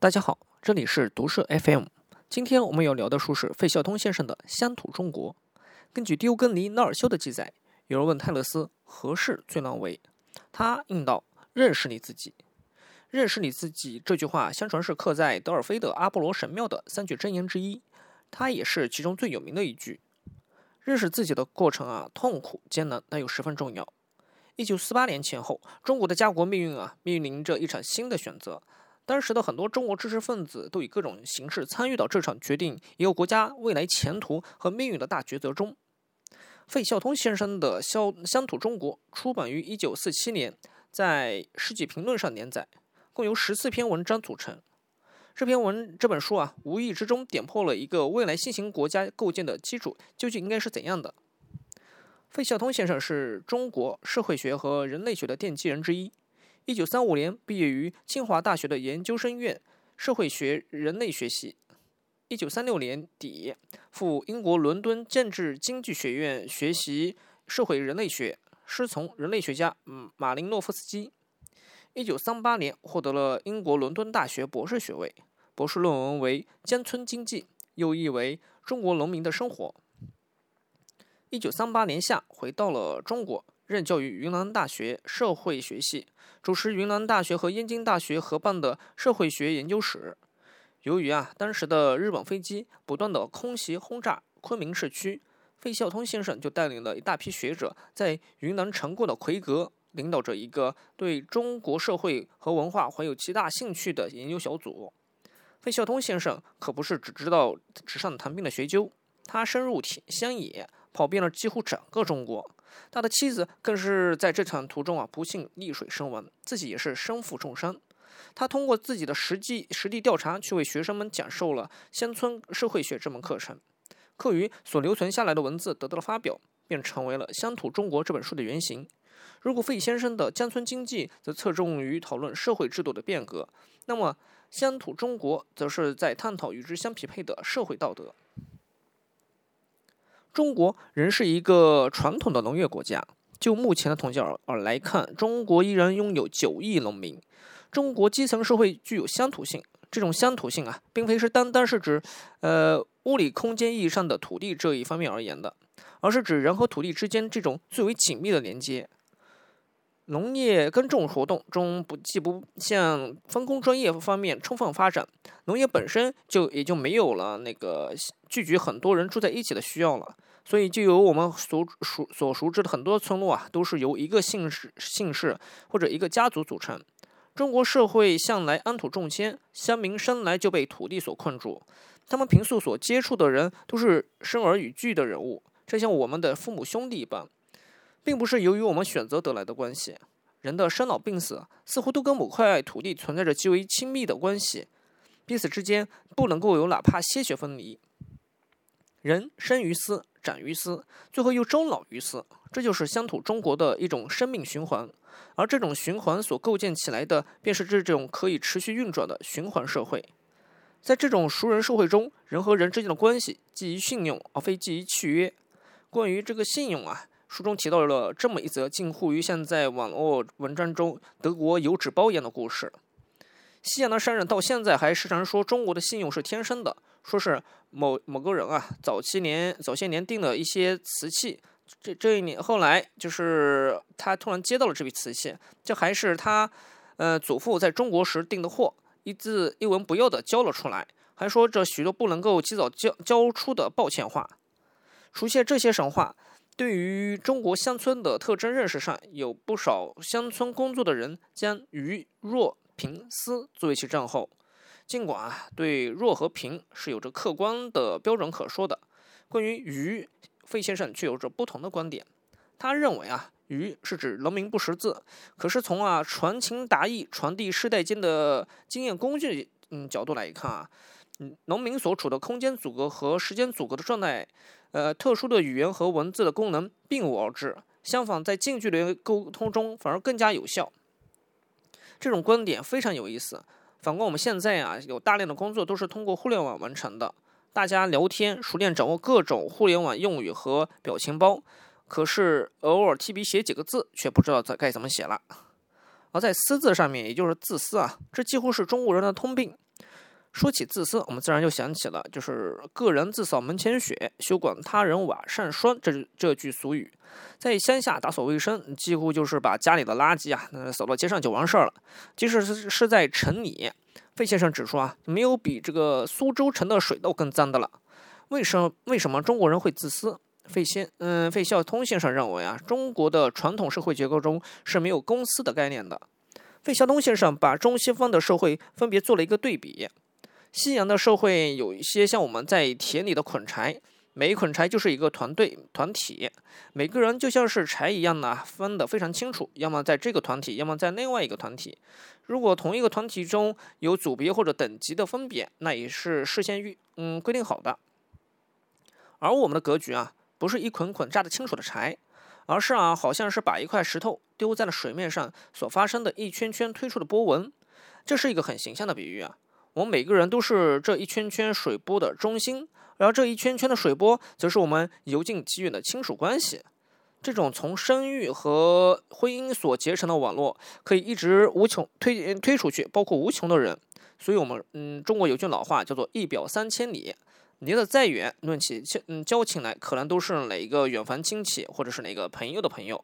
大家好，这里是读社 FM。今天我们要聊的书是费孝通先生的《乡土中国》。根据丢根尼·纳尔修的记载，有人问泰勒斯何事最难为，他应道：“认识你自己。”“认识你自己”这句话，相传是刻在德尔菲的阿波罗神庙的三句真言之一，它也是其中最有名的一句。认识自己的过程啊，痛苦艰难，但又十分重要。一九四八年前后，中国的家国命运啊，面临着一场新的选择。当时的很多中国知识分子都以各种形式参与到这场决定一个国家未来前途和命运的大抉择中。费孝通先生的《乡乡土中国》出版于一九四七年，在《世纪评论》上连载，共由十四篇文章组成。这篇文这本书啊，无意之中点破了一个未来新型国家构建的基础究竟应该是怎样的。费孝通先生是中国社会学和人类学的奠基人之一。一九三五年毕业于清华大学的研究生院社会学人类学系。一九三六年底赴英国伦敦政治经济学院学习社会人类学，师从人类学家马林诺夫斯基。一九三八年获得了英国伦敦大学博士学位，博士论文为《乡村经济》，又译为《中国农民的生活》。一九三八年夏回到了中国。任教于云南大学社会学系，主持云南大学和燕京大学合办的社会学研究室。由于啊，当时的日本飞机不断的空袭轰炸昆明市区，费孝通先生就带领了一大批学者，在云南成功的奎阁，领导着一个对中国社会和文化怀有极大兴趣的研究小组。费孝通先生可不是只知道纸上谈兵的学究，他深入田乡野，跑遍了几乎整个中国。他的妻子更是在这场途中啊不幸溺水身亡，自己也是身负重伤。他通过自己的实际实地调查，去为学生们讲授了乡村社会学这门课程。课余所留存下来的文字得到了发表，便成为了《乡土中国》这本书的原型。如果费先生的乡村经济则侧重于讨论社会制度的变革，那么《乡土中国》则是在探讨与之相匹配的社会道德。中国仍是一个传统的农业国家。就目前的统计而而来看，中国依然拥有九亿农民。中国基层社会具有乡土性，这种乡土性啊，并非是单单是指呃物理空间意义上的土地这一方面而言的，而是指人和土地之间这种最为紧密的连接。农业耕种活动中不既不向分工专业方面充分发展，农业本身就也就没有了那个聚集很多人住在一起的需要了。所以，就有我们所熟所熟知的很多村落啊，都是由一个姓氏、姓氏或者一个家族组成。中国社会向来安土重迁，乡民生来就被土地所困住，他们平素所接触的人都是生而与俱的人物，就像我们的父母兄弟一般，并不是由于我们选择得来的关系。人的生老病死似乎都跟某块土地存在着极为亲密的关系，彼此之间不能够有哪怕些许分离。人生于斯。长于斯，最后又终老于斯，这就是乡土中国的一种生命循环。而这种循环所构建起来的，便是这种可以持续运转的循环社会。在这种熟人社会中，人和人之间的关系基于信用，而非基于契约。关于这个信用啊，书中提到了这么一则近乎于现在网络文章中德国油纸包一样的故事。西洋的商人到现在还时常说中国的信用是天生的。说是某某个人啊，早些年早些年订了一些瓷器，这这一年后来就是他突然接到了这笔瓷器，这还是他呃祖父在中国时订的货，一字一文不要的交了出来，还说着许多不能够及早交交出的抱歉话。熟悉这些神话，对于中国乡村的特征认识上，有不少乡村工作的人将愚弱贫私作为其账号。尽管啊，对弱和贫是有着客观的标准可说的，关于愚，费先生却有着不同的观点。他认为啊，愚是指农民不识字。可是从啊传情达意、传递世代间的经验工具嗯角度来看啊，农民所处的空间阻隔和时间阻隔的状态，呃，特殊的语言和文字的功能并无而致。相反，在近距离沟通中反而更加有效。这种观点非常有意思。反观我们现在啊，有大量的工作都是通过互联网完成的，大家聊天熟练掌握各种互联网用语和表情包，可是偶尔提笔写几个字，却不知道该该怎么写了。而在私字上面，也就是自私啊，这几乎是中国人的通病。说起自私，我们自然就想起了就是“个人自扫门前雪，休管他人瓦上霜”这这句俗语。在乡下打扫卫生，几乎就是把家里的垃圾啊，扫到街上就完事儿了。即使是是在城里，费先生指出啊，没有比这个苏州城的水道更脏的了。为什么？为什么中国人会自私？费先嗯，费孝通先生认为啊，中国的传统社会结构中是没有公司的概念的。费孝通先生把中西方的社会分别做了一个对比。西洋的社会有一些像我们在田里的捆柴，每一捆柴就是一个团队团体，每个人就像是柴一样呢，分得非常清楚，要么在这个团体，要么在另外一个团体。如果同一个团体中有组别或者等级的分别，那也是事先预嗯规定好的。而我们的格局啊，不是一捆捆扎得清楚的柴，而是啊，好像是把一块石头丢在了水面上所发生的一圈圈推出的波纹，这是一个很形象的比喻啊。我们每个人都是这一圈圈水波的中心，而这一圈圈的水波，则是我们由近及远的亲属关系。这种从生育和婚姻所结成的网络，可以一直无穷推推出去，包括无穷的人。所以，我们嗯，中国有句老话叫做“一表三千里”，离得再远，论起交嗯交情来，可能都是哪一个远房亲戚，或者是哪个朋友的朋友。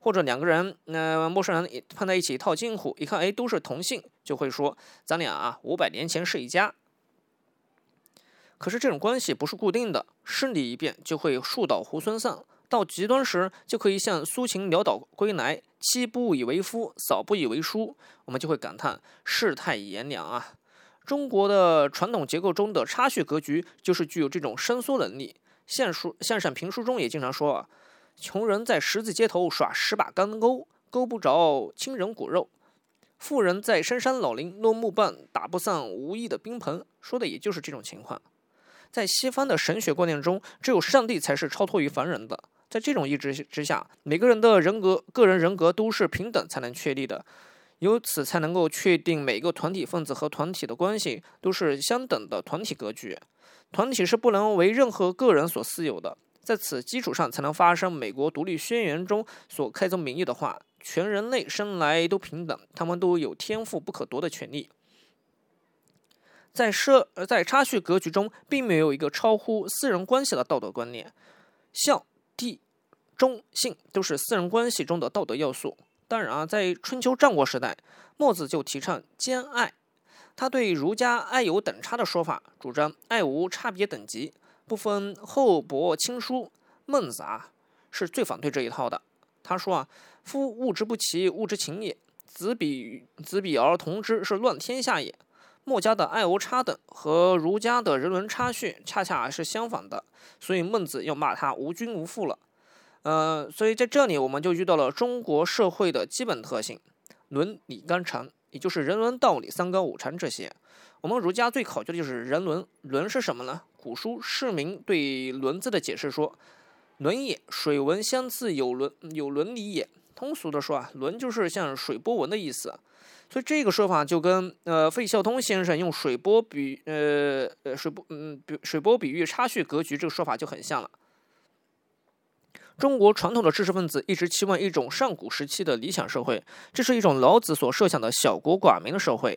或者两个人，那陌生人碰在一起套近乎，一看，哎，都是同姓，就会说咱俩啊，五百年前是一家。可是这种关系不是固定的，试你一遍就会树倒猢狲散，到极端时就可以像苏秦潦倒归来，妻不以为夫，嫂不以为叔，我们就会感叹世态炎凉啊。中国的传统结构中的差序格局就是具有这种伸缩能力。相书相声评书中也经常说啊。穷人在十字街头耍十把钢钩，钩不着亲人骨肉；富人在深山老林落木棒，打不散无义的宾朋。说的也就是这种情况。在西方的神学观念中，只有上帝才是超脱于凡人的。在这种意志之下，每个人的人格、个人人格都是平等才能确立的，由此才能够确定每个团体分子和团体的关系都是相等的团体格局。团体是不能为任何个人所私有的。在此基础上，才能发生美国独立宣言中所开宗明义的话：“全人类生来都平等，他们都有天赋不可夺的权利。”在社呃在差序格局中，并没有一个超乎私人关系的道德观念，孝、悌、忠、信都是私人关系中的道德要素。当然啊，在春秋战国时代，墨子就提倡兼爱，他对儒家爱有等差的说法，主张爱无差别等级。不分厚薄亲疏，孟子啊是最反对这一套的。他说啊，夫物之不齐，物之情也。子比子比而同之，是乱天下也。墨家的爱无差等和儒家的人伦差序恰恰是相反的，所以孟子要骂他无君无父了。呃，所以在这里我们就遇到了中国社会的基本特性：伦理纲常，也就是人伦道理三纲五常这些。我们儒家最考究的就是人伦，伦是什么呢？古书释明对“伦”字的解释说：“伦也，水文相似，有伦有伦理也。”通俗的说啊，“伦”就是像水波纹的意思。所以这个说法就跟呃费孝通先生用水波比呃呃水波嗯比水波比喻差序格局这个说法就很像了。中国传统的知识分子一直期望一种上古时期的理想社会，这是一种老子所设想的小国寡民的社会，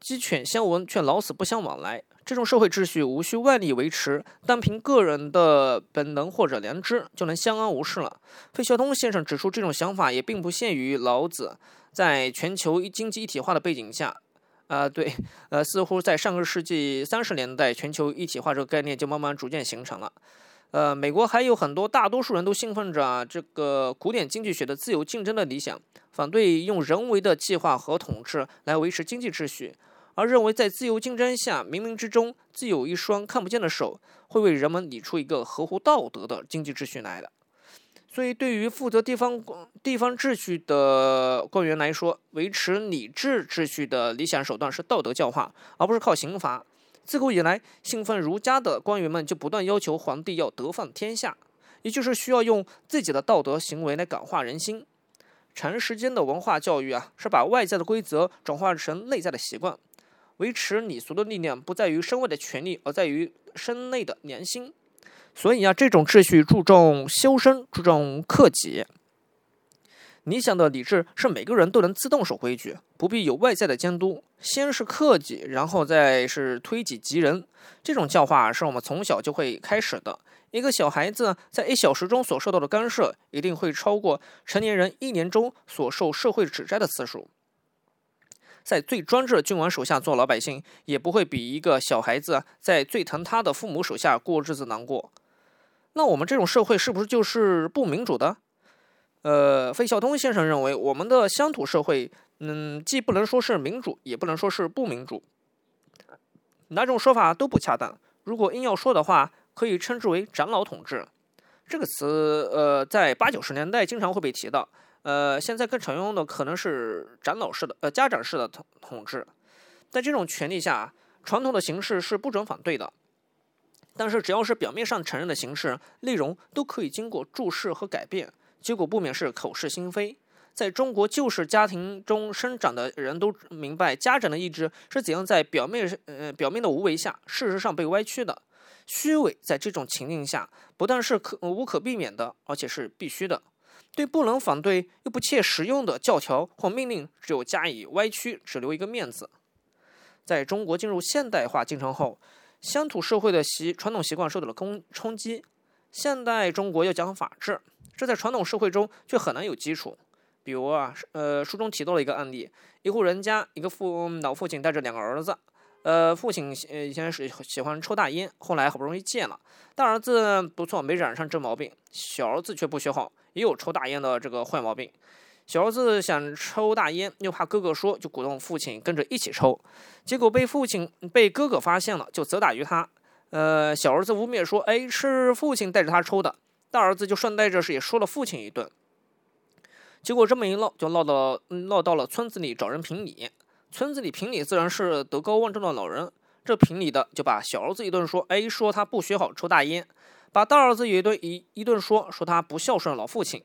鸡犬相闻却老死不相往来。这种社会秩序无需外力维持，单凭个人的本能或者良知就能相安无事了。费孝通先生指出，这种想法也并不限于老子。在全球经济一体化的背景下，啊，对，呃，似乎在上个世纪三十年代，全球一体化这个概念就慢慢逐渐形成了。呃，美国还有很多大多数人都兴奋着这个古典经济学的自由竞争的理想，反对用人为的计划和统治来维持经济秩序。而认为在自由竞争下，冥冥之中自有一双看不见的手，会为人们理出一个合乎道德的经济秩序来的。所以，对于负责地方地方秩序的官员来说，维持理智秩序的理想手段是道德教化，而不是靠刑罚。自古以来，信奉儒家的官员们就不断要求皇帝要德放天下，也就是需要用自己的道德行为来感化人心。长时间的文化教育啊，是把外在的规则转化成内在的习惯。维持礼俗的力量不在于身外的权力，而在于身内的良心。所以啊，这种秩序注重修身，注重克己。理想的理智是每个人都能自动守规矩，不必有外在的监督。先是克己，然后再是推己及人。这种教化是我们从小就会开始的。一个小孩子在一小时中所受到的干涉，一定会超过成年人一年中所受社会指摘的次数。在最专制的君王手下做老百姓，也不会比一个小孩子在最疼他的父母手下过日子难过。那我们这种社会是不是就是不民主的？呃，费孝通先生认为，我们的乡土社会，嗯，既不能说是民主，也不能说是不民主，哪种说法都不恰当。如果硬要说的话，可以称之为长老统治。这个词，呃，在八九十年代经常会被提到。呃，现在更常用的可能是长老式的，呃，家长式的统统治。在这种权利下，传统的形式是不准反对的。但是，只要是表面上承认的形式，内容都可以经过注释和改变。结果不免是口是心非。在中国旧式家庭中生长的人都明白，家长的意志是怎样在表面呃表面的无为下，事实上被歪曲的。虚伪在这种情境下，不但是可无可避免的，而且是必须的。对不能反对又不切实用的教条或命令，只有加以歪曲，只留一个面子。在中国进入现代化进程后，乡土社会的习传统习惯受到了攻冲击。现代中国要讲法治。这在传统社会中却很难有基础。比如啊，呃，书中提到了一个案例：一户人家，一个父老父亲带着两个儿子。呃，父亲呃以前是喜欢抽大烟，后来好不容易戒了。大儿子不错，没染上这毛病；小儿子却不学好，也有抽大烟的这个坏毛病。小儿子想抽大烟，又怕哥哥说，就鼓动父亲跟着一起抽。结果被父亲被哥哥发现了，就责打于他。呃，小儿子污蔑说：“哎，是父亲带着他抽的。”大儿子就顺带着是也说了父亲一顿，结果这么一闹就闹到闹到了村子里找人评理。村子里评理自然是德高望重的老人，这评理的就把小儿子一顿说，哎，说他不学好抽大烟；把大儿子也一顿一一顿说，说他不孝顺老父亲。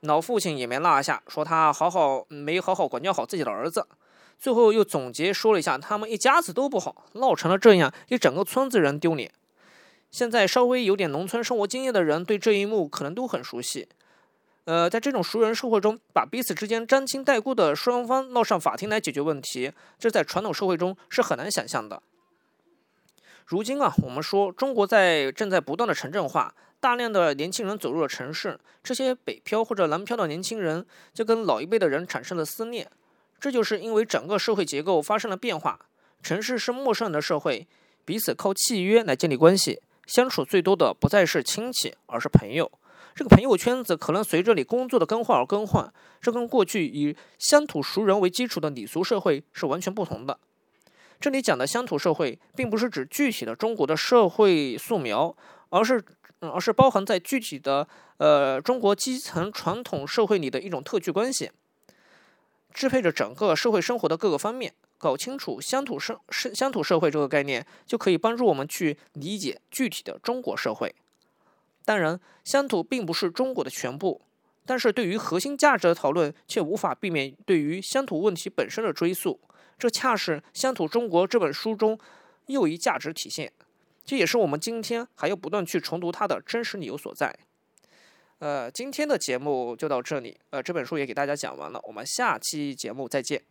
老父亲也没落下，说他好好没好好管教好自己的儿子。最后又总结说了一下，他们一家子都不好，闹成了这样，给整个村子人丢脸。现在稍微有点农村生活经验的人，对这一幕可能都很熟悉。呃，在这种熟人社会中，把彼此之间沾亲带故的双方闹上法庭来解决问题，这在传统社会中是很难想象的。如今啊，我们说中国在正在不断的城镇化，大量的年轻人走入了城市，这些北漂或者南漂的年轻人就跟老一辈的人产生了思念，这就是因为整个社会结构发生了变化，城市是陌生人的社会，彼此靠契约来建立关系。相处最多的不再是亲戚，而是朋友。这个朋友圈子可能随着你工作的更换而更换，这跟过去以乡土熟人为基础的礼俗社会是完全不同的。这里讲的乡土社会，并不是指具体的中国的社会素描，而是而是包含在具体的呃中国基层传统社会里的一种特具关系，支配着整个社会生活的各个方面。搞清楚乡土社社乡土社会这个概念，就可以帮助我们去理解具体的中国社会。当然，乡土并不是中国的全部，但是对于核心价值的讨论，却无法避免对于乡土问题本身的追溯。这恰是《乡土中国》这本书中又一价值体现，这也是我们今天还要不断去重读它的真实理由所在。呃，今天的节目就到这里，呃，这本书也给大家讲完了，我们下期节目再见。